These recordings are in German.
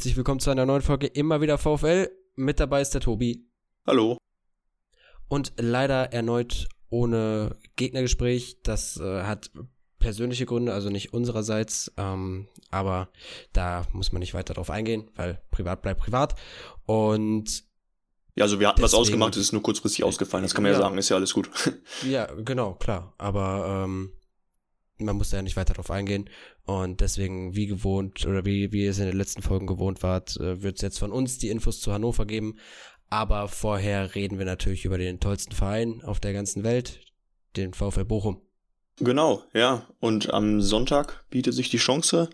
Herzlich willkommen zu einer neuen Folge Immer wieder VfL. Mit dabei ist der Tobi. Hallo. Und leider erneut ohne Gegnergespräch. Das äh, hat persönliche Gründe, also nicht unsererseits. Ähm, aber da muss man nicht weiter drauf eingehen, weil privat bleibt privat. Und ja, also wir hatten Deswegen, was ausgemacht, es ist nur kurzfristig ausgefallen, das kann man ja, ja sagen, ist ja alles gut. Ja, genau, klar. Aber ähm, man muss da ja nicht weiter drauf eingehen. Und deswegen, wie gewohnt, oder wie, wie ihr es in den letzten Folgen gewohnt wart, äh, wird es jetzt von uns die Infos zu Hannover geben. Aber vorher reden wir natürlich über den tollsten Verein auf der ganzen Welt, den VfL Bochum. Genau, ja. Und am Sonntag bietet sich die Chance,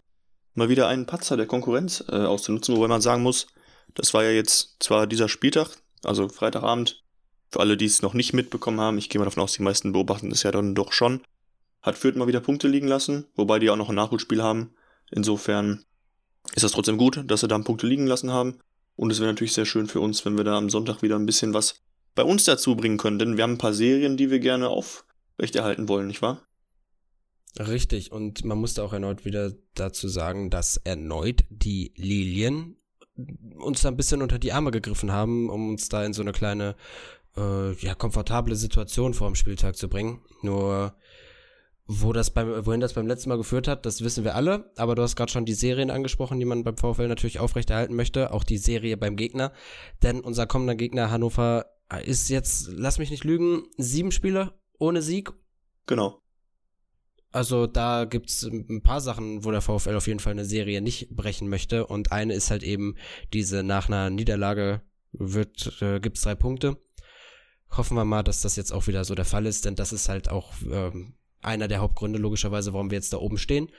mal wieder einen Patzer der Konkurrenz äh, auszunutzen, wobei man sagen muss, das war ja jetzt zwar dieser Spieltag, also Freitagabend, für alle, die es noch nicht mitbekommen haben, ich gehe mal davon aus, die meisten beobachten das ja dann doch schon, hat Fürth mal wieder Punkte liegen lassen, wobei die auch noch ein Nachholspiel haben. Insofern ist das trotzdem gut, dass sie da Punkte liegen lassen haben. Und es wäre natürlich sehr schön für uns, wenn wir da am Sonntag wieder ein bisschen was bei uns dazu bringen können, denn wir haben ein paar Serien, die wir gerne aufrechterhalten wollen, nicht wahr? Richtig, und man musste auch erneut wieder dazu sagen, dass erneut die Lilien uns da ein bisschen unter die Arme gegriffen haben, um uns da in so eine kleine, äh, ja, komfortable Situation vor dem Spieltag zu bringen. Nur wo das beim, wohin das beim letzten Mal geführt hat, das wissen wir alle. Aber du hast gerade schon die Serien angesprochen, die man beim VfL natürlich aufrechterhalten möchte. Auch die Serie beim Gegner. Denn unser kommender Gegner Hannover ist jetzt, lass mich nicht lügen, sieben Spiele ohne Sieg. Genau. Also da gibt's ein paar Sachen, wo der VfL auf jeden Fall eine Serie nicht brechen möchte. Und eine ist halt eben diese nach einer Niederlage wird, äh, gibt's drei Punkte. Hoffen wir mal, dass das jetzt auch wieder so der Fall ist, denn das ist halt auch ähm, einer der Hauptgründe logischerweise, warum wir jetzt da oben stehen.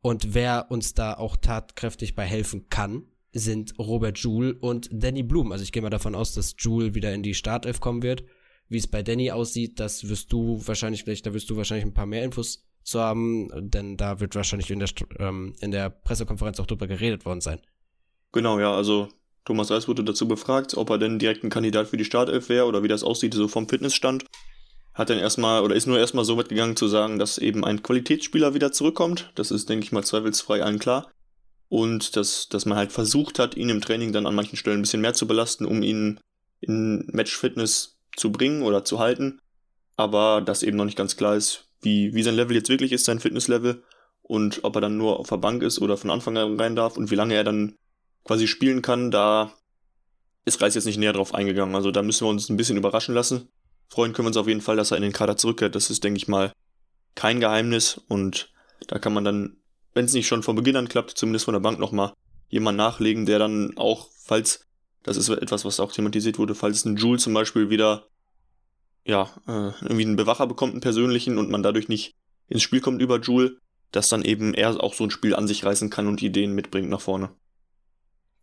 Und wer uns da auch tatkräftig bei helfen kann, sind Robert Joule und Danny Blum. Also ich gehe mal davon aus, dass Joule wieder in die Startelf kommen wird. Wie es bei Danny aussieht, das wirst du wahrscheinlich, vielleicht, da wirst du wahrscheinlich ein paar mehr Infos zu haben, denn da wird wahrscheinlich in der, ähm, in der Pressekonferenz auch drüber geredet worden sein. Genau, ja, also Thomas Reis wurde dazu befragt, ob er denn direkt ein Kandidat für die Startelf wäre oder wie das aussieht, so vom Fitnessstand hat dann erstmal oder ist nur erstmal so weit gegangen zu sagen, dass eben ein Qualitätsspieler wieder zurückkommt. Das ist, denke ich mal, zweifelsfrei allen klar. Und dass, dass man halt versucht hat, ihn im Training dann an manchen Stellen ein bisschen mehr zu belasten, um ihn in Matchfitness zu bringen oder zu halten. Aber dass eben noch nicht ganz klar ist, wie, wie sein Level jetzt wirklich ist, sein Fitnesslevel. Und ob er dann nur auf der Bank ist oder von Anfang an rein darf und wie lange er dann quasi spielen kann, da ist Reis jetzt nicht näher drauf eingegangen. Also da müssen wir uns ein bisschen überraschen lassen freuen können wir uns auf jeden Fall, dass er in den Kader zurückkehrt. Das ist, denke ich mal, kein Geheimnis und da kann man dann, wenn es nicht schon von Beginn an klappt, zumindest von der Bank nochmal jemand nachlegen, der dann auch, falls, das ist etwas, was auch thematisiert wurde, falls ein Joule zum Beispiel wieder, ja, äh, irgendwie einen Bewacher bekommt, einen persönlichen und man dadurch nicht ins Spiel kommt über Joule, dass dann eben er auch so ein Spiel an sich reißen kann und Ideen mitbringt nach vorne.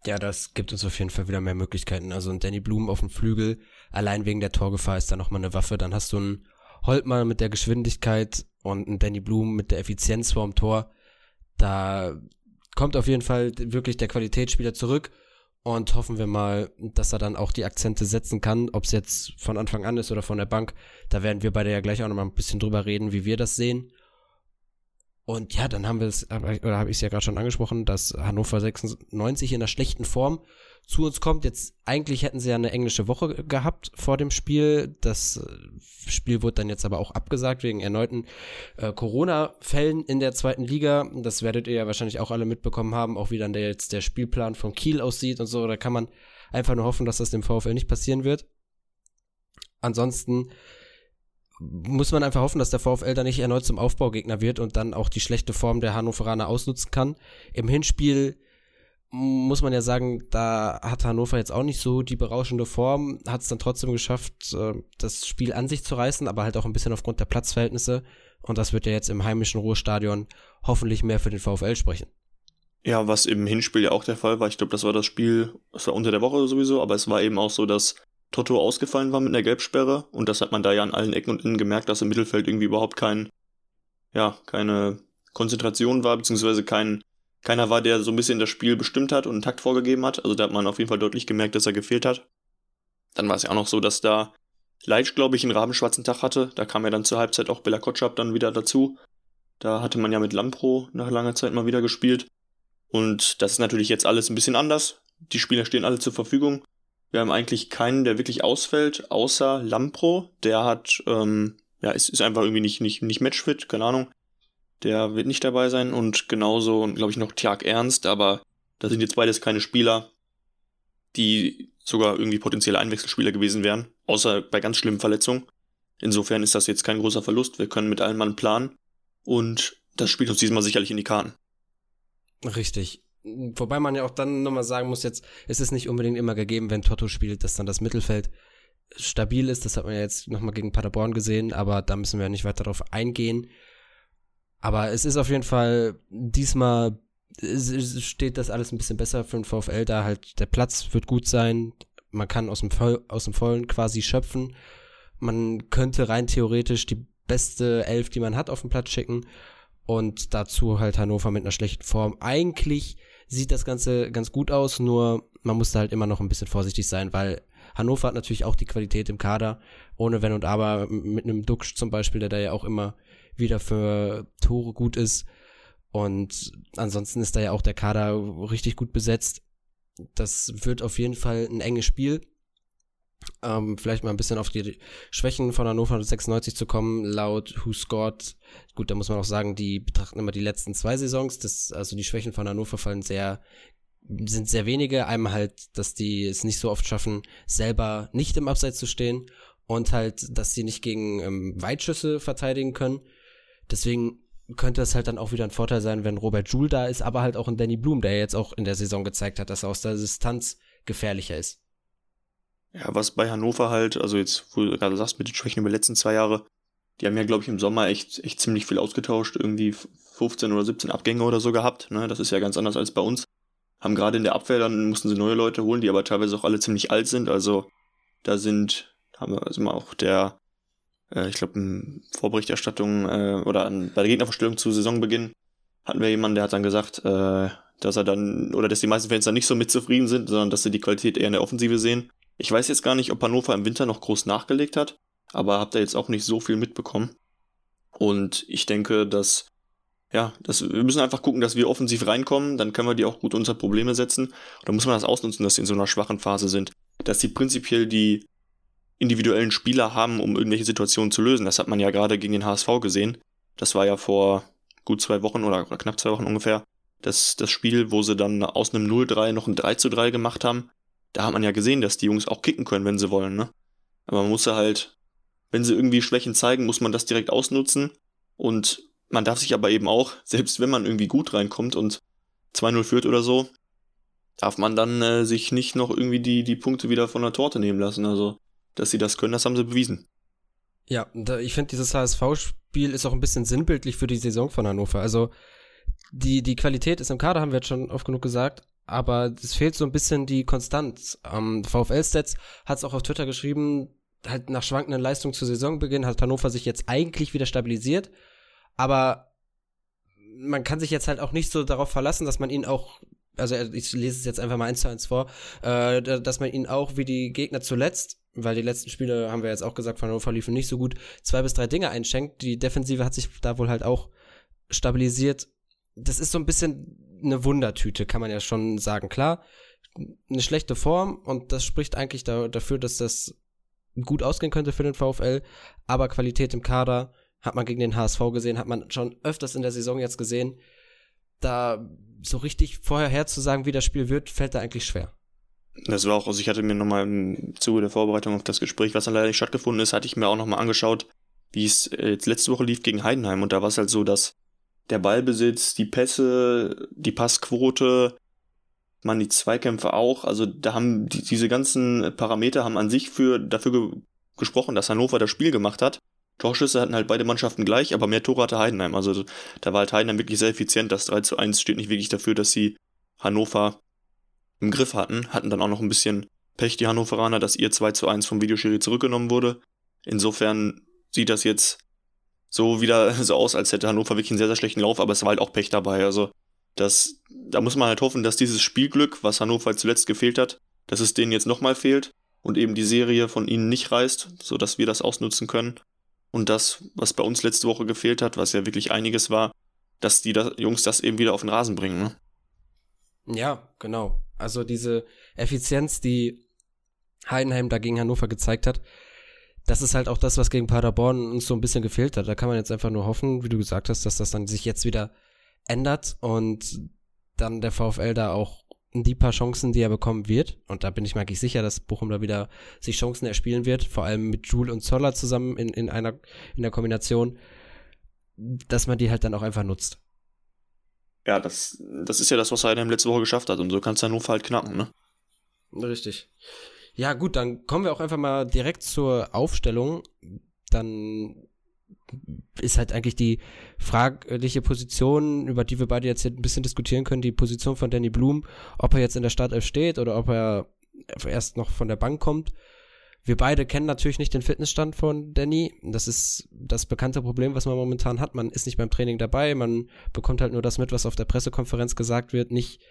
Ja, das gibt uns auf jeden Fall wieder mehr Möglichkeiten. Also ein Danny Blum auf dem Flügel, allein wegen der Torgefahr ist da nochmal eine Waffe. Dann hast du einen Holtmann mit der Geschwindigkeit und einen Danny Blum mit der Effizienz vorm Tor. Da kommt auf jeden Fall wirklich der Qualitätsspieler zurück und hoffen wir mal, dass er dann auch die Akzente setzen kann, ob es jetzt von Anfang an ist oder von der Bank. Da werden wir beide ja gleich auch nochmal ein bisschen drüber reden, wie wir das sehen. Und ja, dann haben wir es, oder habe ich es ja gerade schon angesprochen, dass Hannover 96 in einer schlechten Form zu uns kommt. Jetzt eigentlich hätten sie ja eine englische Woche gehabt vor dem Spiel. Das äh, Spiel wurde dann jetzt aber auch abgesagt wegen erneuten äh, Corona-Fällen in der zweiten Liga. Das werdet ihr ja wahrscheinlich auch alle mitbekommen haben, auch wie dann der jetzt der Spielplan von Kiel aussieht und so. Da kann man einfach nur hoffen, dass das dem VfL nicht passieren wird. Ansonsten muss man einfach hoffen, dass der VfL da nicht erneut zum Aufbaugegner wird und dann auch die schlechte Form der Hannoveraner ausnutzen kann. Im Hinspiel muss man ja sagen, da hat Hannover jetzt auch nicht so die berauschende Form, hat es dann trotzdem geschafft, äh, das Spiel an sich zu reißen, aber halt auch ein bisschen aufgrund der Platzverhältnisse. Und das wird ja jetzt im heimischen Ruhestadion hoffentlich mehr für den VfL sprechen. Ja, was im Hinspiel ja auch der Fall war. Ich glaube, das war das Spiel, das war unter der Woche sowieso, aber es war eben auch so, dass Toto ausgefallen war mit einer Gelbsperre und das hat man da ja an allen Ecken und Innen gemerkt, dass im Mittelfeld irgendwie überhaupt kein, ja, keine Konzentration war, beziehungsweise kein, keiner war, der so ein bisschen das Spiel bestimmt hat und einen Takt vorgegeben hat. Also da hat man auf jeden Fall deutlich gemerkt, dass er gefehlt hat. Dann war es ja auch noch so, dass da Leitsch, glaube ich, einen rabenschwarzen Tag hatte. Da kam ja dann zur Halbzeit auch Bella Kotschap dann wieder dazu. Da hatte man ja mit Lampro nach langer Zeit mal wieder gespielt. Und das ist natürlich jetzt alles ein bisschen anders. Die Spieler stehen alle zur Verfügung. Wir haben eigentlich keinen, der wirklich ausfällt, außer Lampro. Der hat, ähm, ja, ist, ist einfach irgendwie nicht, nicht, nicht matchfit, keine Ahnung. Der wird nicht dabei sein. Und genauso, glaube ich, noch Tjag Ernst, aber da sind jetzt beides keine Spieler, die sogar irgendwie potenzielle Einwechselspieler gewesen wären, außer bei ganz schlimmen Verletzungen. Insofern ist das jetzt kein großer Verlust. Wir können mit allen Mann planen und das spielt uns diesmal sicherlich in die Karten. Richtig. Wobei man ja auch dann nochmal sagen muss, jetzt ist es nicht unbedingt immer gegeben, wenn Toto spielt, dass dann das Mittelfeld stabil ist. Das hat man ja jetzt nochmal gegen Paderborn gesehen, aber da müssen wir ja nicht weiter darauf eingehen. Aber es ist auf jeden Fall diesmal steht das alles ein bisschen besser für den VfL da halt der Platz wird gut sein man kann aus dem, Voll, aus dem Vollen quasi schöpfen man könnte rein theoretisch die beste Elf, die man hat, auf den Platz schicken und dazu halt Hannover mit einer schlechten Form. Eigentlich sieht das Ganze ganz gut aus, nur man muss da halt immer noch ein bisschen vorsichtig sein, weil Hannover hat natürlich auch die Qualität im Kader, ohne Wenn und Aber, mit einem Duxch zum Beispiel, der da ja auch immer wieder für Tore gut ist. Und ansonsten ist da ja auch der Kader richtig gut besetzt. Das wird auf jeden Fall ein enges Spiel. Ähm, vielleicht mal ein bisschen auf die Schwächen von Hannover 96 zu kommen, laut Who Scored. Gut, da muss man auch sagen, die betrachten immer die letzten zwei Saisons. Das, also die Schwächen von Hannover fallen sehr, sind sehr wenige. Einmal halt, dass die es nicht so oft schaffen, selber nicht im Abseits zu stehen und halt, dass sie nicht gegen ähm, Weitschüsse verteidigen können. Deswegen könnte es halt dann auch wieder ein Vorteil sein, wenn Robert Joule da ist, aber halt auch ein Danny Blum, der jetzt auch in der Saison gezeigt hat, dass er aus der Distanz gefährlicher ist. Ja, was bei Hannover halt, also jetzt, wo du gerade sagst, mit den Schwächen über die letzten zwei Jahre, die haben ja, glaube ich, im Sommer echt, echt ziemlich viel ausgetauscht, irgendwie 15 oder 17 Abgänge oder so gehabt, ne? Das ist ja ganz anders als bei uns. Haben gerade in der Abwehr, dann mussten sie neue Leute holen, die aber teilweise auch alle ziemlich alt sind, also da sind, haben wir also auch der, äh, ich glaube, Vorberichterstattung äh, oder an, bei der Gegnerverstellung zu Saisonbeginn hatten wir jemanden, der hat dann gesagt, äh, dass er dann, oder dass die meisten Fans dann nicht so mit zufrieden sind, sondern dass sie die Qualität eher in der Offensive sehen. Ich weiß jetzt gar nicht, ob Hannover im Winter noch groß nachgelegt hat, aber habt da jetzt auch nicht so viel mitbekommen. Und ich denke, dass, ja, dass, wir müssen einfach gucken, dass wir offensiv reinkommen, dann können wir die auch gut unter Probleme setzen. Und dann muss man das ausnutzen, dass sie in so einer schwachen Phase sind. Dass sie prinzipiell die individuellen Spieler haben, um irgendwelche Situationen zu lösen. Das hat man ja gerade gegen den HSV gesehen. Das war ja vor gut zwei Wochen oder, oder knapp zwei Wochen ungefähr. Das, das Spiel, wo sie dann aus einem 0-3 noch ein 3-3 gemacht haben da hat man ja gesehen, dass die Jungs auch kicken können, wenn sie wollen, ne? Aber man muss ja halt, wenn sie irgendwie Schwächen zeigen, muss man das direkt ausnutzen. Und man darf sich aber eben auch, selbst wenn man irgendwie gut reinkommt und 2-0 führt oder so, darf man dann äh, sich nicht noch irgendwie die, die Punkte wieder von der Torte nehmen lassen. Also, dass sie das können, das haben sie bewiesen. Ja, ich finde, dieses HSV-Spiel ist auch ein bisschen sinnbildlich für die Saison von Hannover. Also, die, die Qualität ist im Kader, haben wir jetzt schon oft genug gesagt, aber es fehlt so ein bisschen die Konstanz. Ähm, VfL-Stats hat es auch auf Twitter geschrieben, halt nach schwankenden Leistungen zu Saisonbeginn hat Hannover sich jetzt eigentlich wieder stabilisiert, aber man kann sich jetzt halt auch nicht so darauf verlassen, dass man ihn auch, also ich lese es jetzt einfach mal eins zu eins vor, äh, dass man ihn auch wie die Gegner zuletzt, weil die letzten Spiele, haben wir jetzt auch gesagt, von Hannover liefen nicht so gut, zwei bis drei Dinge einschenkt. Die Defensive hat sich da wohl halt auch stabilisiert. Das ist so ein bisschen eine Wundertüte, kann man ja schon sagen. Klar, eine schlechte Form und das spricht eigentlich da, dafür, dass das gut ausgehen könnte für den VfL, aber Qualität im Kader hat man gegen den HSV gesehen, hat man schon öfters in der Saison jetzt gesehen. Da so richtig vorher herzusagen, wie das Spiel wird, fällt da eigentlich schwer. Das war auch, also ich hatte mir nochmal im Zuge der Vorbereitung auf das Gespräch, was dann leider nicht stattgefunden ist, hatte ich mir auch nochmal angeschaut, wie es äh, jetzt letzte Woche lief gegen Heidenheim und da war es halt so, dass der Ballbesitz, die Pässe, die Passquote, man die Zweikämpfe auch. Also da haben die, diese ganzen Parameter haben an sich für dafür ge gesprochen, dass Hannover das Spiel gemacht hat. Torschüsse hatten halt beide Mannschaften gleich, aber mehr Tore hatte Heidenheim. Also da war halt Heidenheim wirklich sehr effizient. Das 3 zu 1 steht nicht wirklich dafür, dass sie Hannover im Griff hatten. Hatten dann auch noch ein bisschen Pech, die Hannoveraner, dass ihr 2 zu 1 vom Videoschiri zurückgenommen wurde. Insofern sieht das jetzt so wieder so aus, als hätte Hannover wirklich einen sehr, sehr schlechten Lauf, aber es war halt auch Pech dabei. Also das, da muss man halt hoffen, dass dieses Spielglück, was Hannover zuletzt gefehlt hat, dass es denen jetzt nochmal fehlt und eben die Serie von ihnen nicht reißt, sodass wir das ausnutzen können. Und das, was bei uns letzte Woche gefehlt hat, was ja wirklich einiges war, dass die da, Jungs das eben wieder auf den Rasen bringen. Ne? Ja, genau. Also diese Effizienz, die Heidenheim da gegen Hannover gezeigt hat, das ist halt auch das, was gegen Paderborn uns so ein bisschen gefehlt hat. Da kann man jetzt einfach nur hoffen, wie du gesagt hast, dass das dann sich jetzt wieder ändert und dann der VfL da auch die paar Chancen, die er bekommen wird, und da bin ich mir eigentlich sicher, dass Bochum da wieder sich Chancen erspielen wird, vor allem mit Jule und Zoller zusammen in, in einer in der Kombination, dass man die halt dann auch einfach nutzt. Ja, das, das ist ja das, was Heidenheim letzte Woche geschafft hat, und so kannst du Hannover halt knacken, ne? Richtig. Ja, gut, dann kommen wir auch einfach mal direkt zur Aufstellung. Dann ist halt eigentlich die fragliche Position, über die wir beide jetzt ein bisschen diskutieren können, die Position von Danny Blum, ob er jetzt in der Startelf steht oder ob er erst noch von der Bank kommt. Wir beide kennen natürlich nicht den Fitnessstand von Danny. Das ist das bekannte Problem, was man momentan hat. Man ist nicht beim Training dabei, man bekommt halt nur das mit, was auf der Pressekonferenz gesagt wird, nicht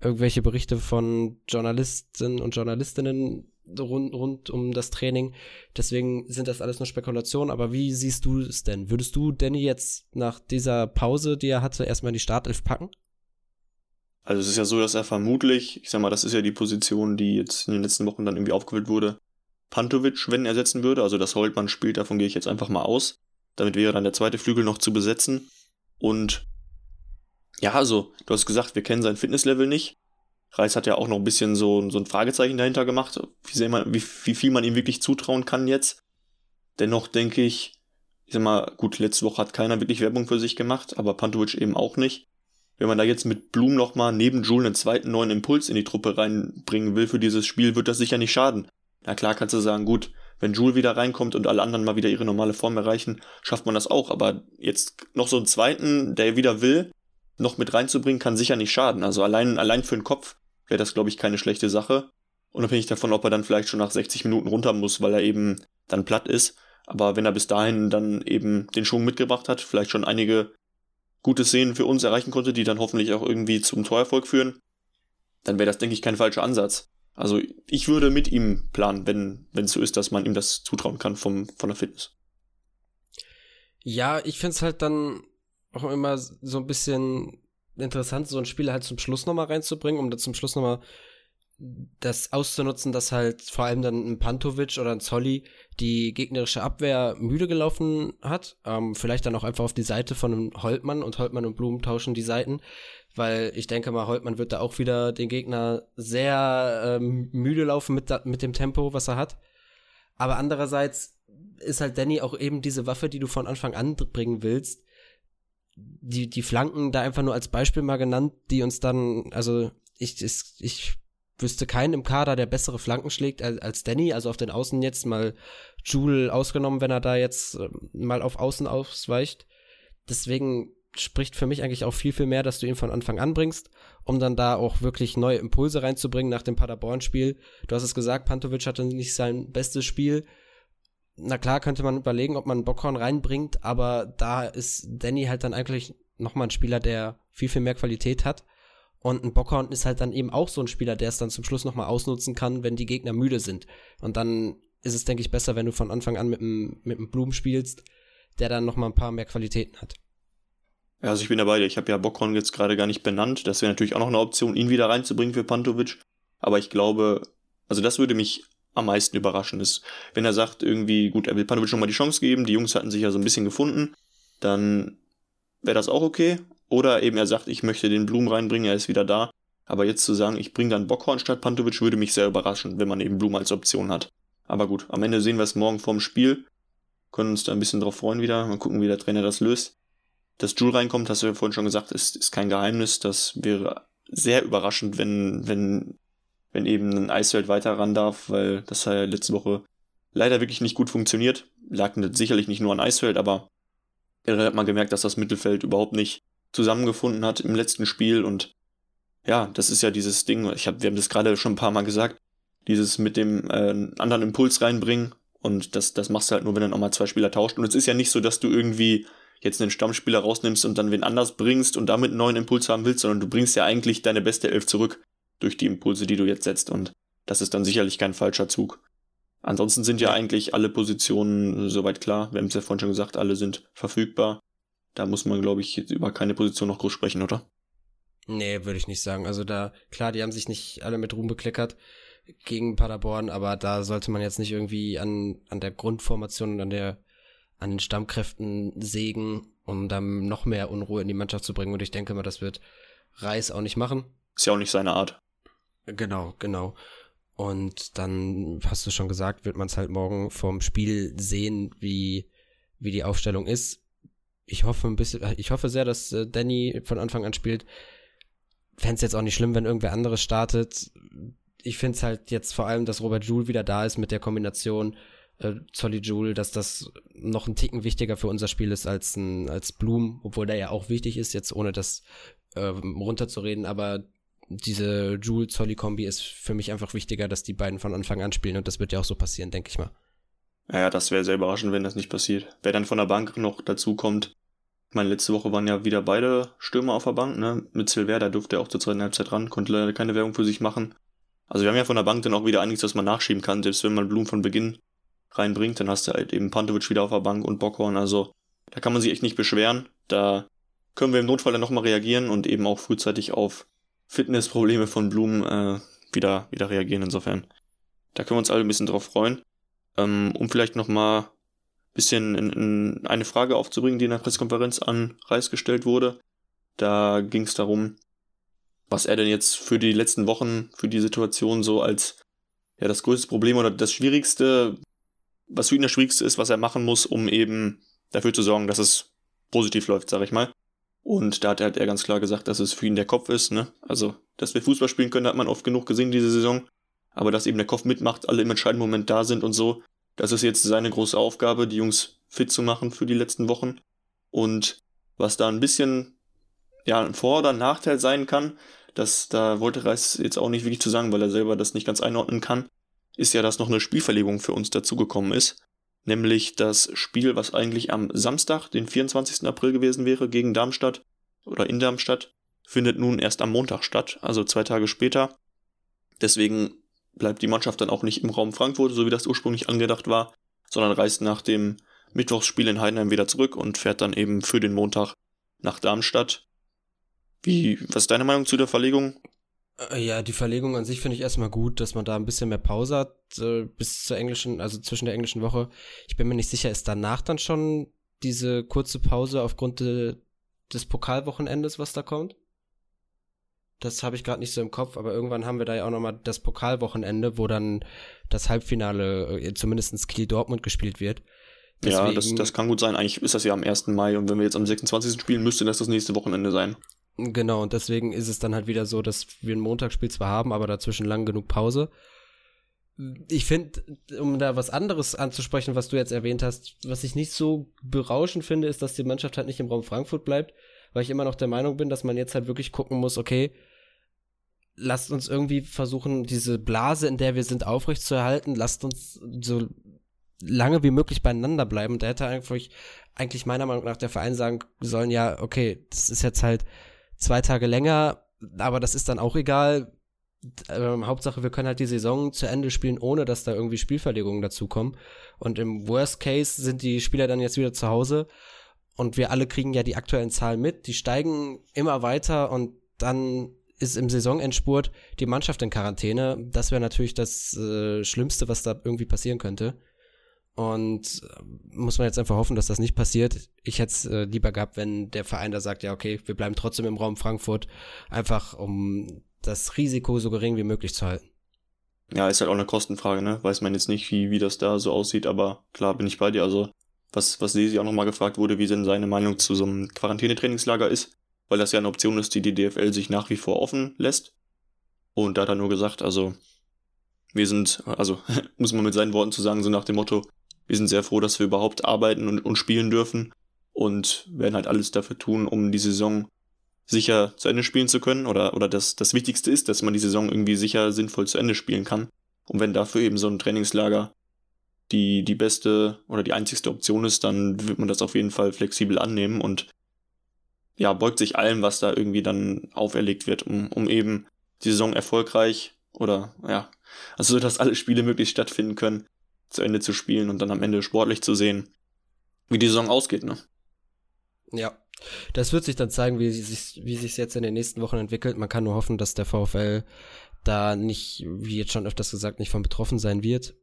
irgendwelche Berichte von Journalisten und Journalistinnen rund, rund um das Training. Deswegen sind das alles nur Spekulationen. Aber wie siehst du es denn? Würdest du Danny jetzt nach dieser Pause, die er hatte, erstmal in die Startelf packen? Also es ist ja so, dass er vermutlich, ich sag mal, das ist ja die Position, die jetzt in den letzten Wochen dann irgendwie aufgewählt wurde, Pantovic, wenn ersetzen würde. Also dass Holtmann spielt, davon gehe ich jetzt einfach mal aus. Damit wäre dann der zweite Flügel noch zu besetzen. Und ja, also, du hast gesagt, wir kennen sein Fitnesslevel nicht. Reis hat ja auch noch ein bisschen so, so ein Fragezeichen dahinter gemacht, wie, man, wie, wie viel man ihm wirklich zutrauen kann jetzt. Dennoch denke ich, ich sag mal, gut, letzte Woche hat keiner wirklich Werbung für sich gemacht, aber Pantovic eben auch nicht. Wenn man da jetzt mit Blum nochmal neben Jule einen zweiten neuen Impuls in die Truppe reinbringen will für dieses Spiel, wird das sicher nicht schaden. Na klar kannst du sagen, gut, wenn Jule wieder reinkommt und alle anderen mal wieder ihre normale Form erreichen, schafft man das auch. Aber jetzt noch so einen zweiten, der wieder will, noch mit reinzubringen, kann sicher nicht schaden. Also allein, allein für den Kopf wäre das, glaube ich, keine schlechte Sache. Unabhängig davon, ob er dann vielleicht schon nach 60 Minuten runter muss, weil er eben dann platt ist. Aber wenn er bis dahin dann eben den Schwung mitgebracht hat, vielleicht schon einige gute Szenen für uns erreichen konnte, die dann hoffentlich auch irgendwie zum Torerfolg führen, dann wäre das, denke ich, kein falscher Ansatz. Also ich würde mit ihm planen, wenn es so ist, dass man ihm das zutrauen kann vom, von der Fitness. Ja, ich finde es halt dann auch immer so ein bisschen interessant, so ein Spiel halt zum Schluss nochmal reinzubringen, um da zum Schluss nochmal das auszunutzen, dass halt vor allem dann ein Pantovic oder ein Zolli die gegnerische Abwehr müde gelaufen hat. Ähm, vielleicht dann auch einfach auf die Seite von einem Holtmann und Holtmann und Blumen tauschen die Seiten, weil ich denke mal, Holtmann wird da auch wieder den Gegner sehr ähm, müde laufen mit, mit dem Tempo, was er hat. Aber andererseits ist halt Danny auch eben diese Waffe, die du von Anfang an bringen willst, die, die Flanken da einfach nur als Beispiel mal genannt, die uns dann, also ich, ich, ich wüsste keinen im Kader, der bessere Flanken schlägt als, als Danny, also auf den Außen jetzt mal Jule ausgenommen, wenn er da jetzt äh, mal auf Außen ausweicht. Deswegen spricht für mich eigentlich auch viel, viel mehr, dass du ihn von Anfang an bringst, um dann da auch wirklich neue Impulse reinzubringen nach dem Paderborn-Spiel. Du hast es gesagt, Pantovic hatte nicht sein bestes Spiel na klar könnte man überlegen, ob man Bockhorn reinbringt, aber da ist Danny halt dann eigentlich nochmal ein Spieler, der viel, viel mehr Qualität hat. Und ein Bockhorn ist halt dann eben auch so ein Spieler, der es dann zum Schluss nochmal ausnutzen kann, wenn die Gegner müde sind. Und dann ist es, denke ich, besser, wenn du von Anfang an mit einem, mit einem Blumen spielst, der dann nochmal ein paar mehr Qualitäten hat. Ja, also ich bin dabei. Ich habe ja Bockhorn jetzt gerade gar nicht benannt. Das wäre natürlich auch noch eine Option, ihn wieder reinzubringen für Pantovic. Aber ich glaube, also das würde mich am meisten überraschend ist. Wenn er sagt, irgendwie, gut, er will Panovic schon mal die Chance geben, die Jungs hatten sich ja so ein bisschen gefunden, dann wäre das auch okay. Oder eben er sagt, ich möchte den Blum reinbringen, er ist wieder da. Aber jetzt zu sagen, ich bringe dann Bockhorn statt Pantovic, würde mich sehr überraschen, wenn man eben Blum als Option hat. Aber gut, am Ende sehen wir es morgen vorm Spiel. Können uns da ein bisschen drauf freuen wieder. Mal gucken, wie der Trainer das löst. Dass Jules reinkommt, hast du ja vorhin schon gesagt, ist, ist kein Geheimnis. Das wäre sehr überraschend, wenn, wenn wenn eben ein Eisfeld weiter ran darf, weil das ja letzte Woche leider wirklich nicht gut funktioniert. Lag sicherlich nicht nur an Eisfeld, aber er hat mal gemerkt, dass das Mittelfeld überhaupt nicht zusammengefunden hat im letzten Spiel und ja, das ist ja dieses Ding, ich hab, wir haben das gerade schon ein paar Mal gesagt, dieses mit dem äh, anderen Impuls reinbringen und das, das machst du halt nur, wenn dann auch mal zwei Spieler tauscht. Und es ist ja nicht so, dass du irgendwie jetzt einen Stammspieler rausnimmst und dann wen anders bringst und damit einen neuen Impuls haben willst, sondern du bringst ja eigentlich deine beste Elf zurück durch die Impulse, die du jetzt setzt. Und das ist dann sicherlich kein falscher Zug. Ansonsten sind ja eigentlich alle Positionen soweit klar. Wir haben es ja vorhin schon gesagt, alle sind verfügbar. Da muss man, glaube ich, über keine Position noch groß sprechen, oder? Nee, würde ich nicht sagen. Also da, klar, die haben sich nicht alle mit Ruhm bekleckert gegen Paderborn, aber da sollte man jetzt nicht irgendwie an, an der Grundformation und an der, an den Stammkräften sägen, um dann noch mehr Unruhe in die Mannschaft zu bringen. Und ich denke mal, das wird Reis auch nicht machen. Ist ja auch nicht seine Art. Genau, genau. Und dann hast du schon gesagt, wird man es halt morgen vorm Spiel sehen, wie, wie die Aufstellung ist. Ich hoffe ein bisschen, ich hoffe sehr, dass äh, Danny von Anfang an spielt. Fände es jetzt auch nicht schlimm, wenn irgendwer anderes startet. Ich finde es halt jetzt vor allem, dass Robert Joule wieder da ist mit der Kombination äh, Zolli Joule, dass das noch ein Ticken wichtiger für unser Spiel ist als ein, als Blum, obwohl der ja auch wichtig ist, jetzt ohne das äh, runterzureden, aber diese Joule-Zolli-Kombi ist für mich einfach wichtiger, dass die beiden von Anfang an spielen und das wird ja auch so passieren, denke ich mal. Naja, das wäre sehr überraschend, wenn das nicht passiert. Wer dann von der Bank noch dazu kommt, ich meine, letzte Woche waren ja wieder beide Stürmer auf der Bank, ne? Mit Silver, da durfte er auch zur zweiten Halbzeit ran, konnte leider keine Werbung für sich machen. Also wir haben ja von der Bank dann auch wieder einiges, was man nachschieben kann, selbst wenn man Blum von Beginn reinbringt, dann hast du halt eben Pantovic wieder auf der Bank und Bockhorn, also da kann man sich echt nicht beschweren. Da können wir im Notfall dann nochmal reagieren und eben auch frühzeitig auf Fitnessprobleme von Blumen äh, wieder, wieder reagieren. Insofern, da können wir uns alle ein bisschen drauf freuen. Ähm, um vielleicht nochmal ein bisschen in, in eine Frage aufzubringen, die in der Pressekonferenz an Reis gestellt wurde. Da ging es darum, was er denn jetzt für die letzten Wochen, für die Situation so als ja das größte Problem oder das Schwierigste, was für ihn das Schwierigste ist, was er machen muss, um eben dafür zu sorgen, dass es positiv läuft, sag ich mal. Und da hat er, hat er ganz klar gesagt, dass es für ihn der Kopf ist. Ne? Also, dass wir Fußball spielen können, hat man oft genug gesehen diese Saison. Aber dass eben der Kopf mitmacht, alle im entscheidenden Moment da sind und so, das ist jetzt seine große Aufgabe, die Jungs fit zu machen für die letzten Wochen. Und was da ein bisschen ja, ein Vor- oder Nachteil sein kann, das, da wollte Reis jetzt auch nicht wirklich zu sagen, weil er selber das nicht ganz einordnen kann, ist ja, dass noch eine Spielverlegung für uns dazugekommen ist nämlich das Spiel, was eigentlich am Samstag, den 24. April gewesen wäre, gegen Darmstadt oder in Darmstadt, findet nun erst am Montag statt, also zwei Tage später. Deswegen bleibt die Mannschaft dann auch nicht im Raum Frankfurt, so wie das ursprünglich angedacht war, sondern reist nach dem Mittwochsspiel in Heidenheim wieder zurück und fährt dann eben für den Montag nach Darmstadt. Wie, was ist deine Meinung zu der Verlegung? Äh, ja, die Verlegung an sich finde ich erstmal gut, dass man da ein bisschen mehr Pause hat äh, bis zur englischen, also zwischen der englischen Woche. Ich bin mir nicht sicher, ist danach dann schon diese kurze Pause aufgrund de, des Pokalwochenendes, was da kommt? Das habe ich gerade nicht so im Kopf, aber irgendwann haben wir da ja auch nochmal das Pokalwochenende, wo dann das Halbfinale, äh, zumindestens Kiel-Dortmund gespielt wird. Deswegen, ja, das, das kann gut sein. Eigentlich ist das ja am 1. Mai und wenn wir jetzt am 26. spielen, müsste das das nächste Wochenende sein. Genau, und deswegen ist es dann halt wieder so, dass wir ein Montagsspiel zwar haben, aber dazwischen lang genug Pause. Ich finde, um da was anderes anzusprechen, was du jetzt erwähnt hast, was ich nicht so berauschend finde, ist, dass die Mannschaft halt nicht im Raum Frankfurt bleibt, weil ich immer noch der Meinung bin, dass man jetzt halt wirklich gucken muss, okay, lasst uns irgendwie versuchen, diese Blase, in der wir sind, aufrechtzuerhalten, lasst uns so lange wie möglich beieinander bleiben. Da hätte eigentlich, eigentlich meiner Meinung nach der Verein sagen sollen, ja, okay, das ist jetzt halt zwei Tage länger, aber das ist dann auch egal. Ähm, Hauptsache, wir können halt die Saison zu Ende spielen, ohne dass da irgendwie Spielverlegungen dazukommen. Und im Worst Case sind die Spieler dann jetzt wieder zu Hause und wir alle kriegen ja die aktuellen Zahlen mit. Die steigen immer weiter und dann ist im Saisonendspurt die Mannschaft in Quarantäne. Das wäre natürlich das äh, Schlimmste, was da irgendwie passieren könnte. Und äh, muss man jetzt einfach hoffen, dass das nicht passiert. Ich hätte es äh, lieber gehabt, wenn der Verein da sagt, ja, okay, wir bleiben trotzdem im Raum Frankfurt, einfach um das Risiko so gering wie möglich zu halten. Ja, ist halt auch eine Kostenfrage, ne? Weiß man jetzt nicht, wie, wie das da so aussieht, aber klar bin ich bei dir. Also, was, was Lesi auch nochmal gefragt wurde, wie denn seine Meinung zu so einem Quarantänetrainingslager ist, weil das ja eine Option ist, die die DFL sich nach wie vor offen lässt. Und da hat er nur gesagt, also, wir sind, also, muss man mit seinen Worten zu sagen, so nach dem Motto, wir sind sehr froh, dass wir überhaupt arbeiten und, und spielen dürfen und werden halt alles dafür tun, um die Saison sicher zu Ende spielen zu können oder, oder das, das Wichtigste ist, dass man die Saison irgendwie sicher sinnvoll zu Ende spielen kann. Und wenn dafür eben so ein Trainingslager die, die beste oder die einzigste Option ist, dann wird man das auf jeden Fall flexibel annehmen und ja, beugt sich allem, was da irgendwie dann auferlegt wird, um, um eben die Saison erfolgreich oder ja, also so, dass alle Spiele möglichst stattfinden können, zu Ende zu spielen und dann am Ende sportlich zu sehen, wie die Saison ausgeht, ne? Ja, Das wird sich dann zeigen, wie sich wie sich jetzt in den nächsten Wochen entwickelt. Man kann nur hoffen, dass der VfL da nicht, wie jetzt schon öfters gesagt, nicht von betroffen sein wird.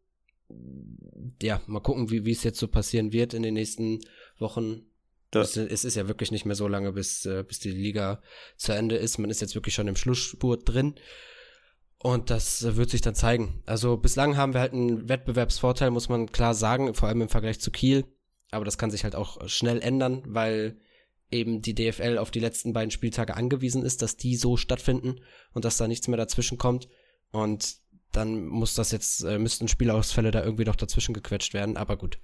Ja, mal gucken, wie, es jetzt so passieren wird in den nächsten Wochen. Ja. Es, es, ist ja wirklich nicht mehr so lange, bis, äh, bis die Liga zu Ende ist. Man ist jetzt wirklich schon im Schlussspurt drin. Und das wird sich dann zeigen. Also bislang haben wir halt einen Wettbewerbsvorteil, muss man klar sagen, vor allem im Vergleich zu Kiel. Aber das kann sich halt auch schnell ändern, weil eben die DFL auf die letzten beiden Spieltage angewiesen ist, dass die so stattfinden und dass da nichts mehr dazwischen kommt. Und dann muss das jetzt, äh, müssten Spielausfälle da irgendwie doch dazwischen gequetscht werden. Aber gut.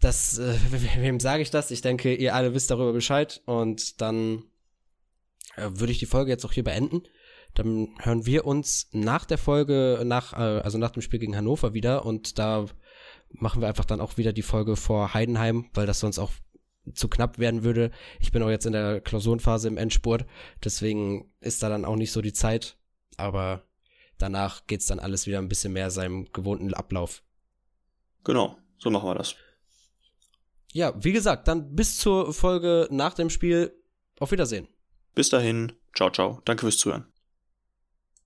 Das, äh, wem sage ich das? Ich denke, ihr alle wisst darüber Bescheid. Und dann äh, würde ich die Folge jetzt auch hier beenden. Dann hören wir uns nach der Folge, nach, äh, also nach dem Spiel gegen Hannover wieder. Und da machen wir einfach dann auch wieder die Folge vor Heidenheim, weil das sonst auch zu knapp werden würde. Ich bin auch jetzt in der Klausurenphase im Endspurt, deswegen ist da dann auch nicht so die Zeit. Aber danach geht's dann alles wieder ein bisschen mehr seinem gewohnten Ablauf. Genau, so machen wir das. Ja, wie gesagt, dann bis zur Folge nach dem Spiel. Auf Wiedersehen. Bis dahin. Ciao, ciao. Danke fürs Zuhören.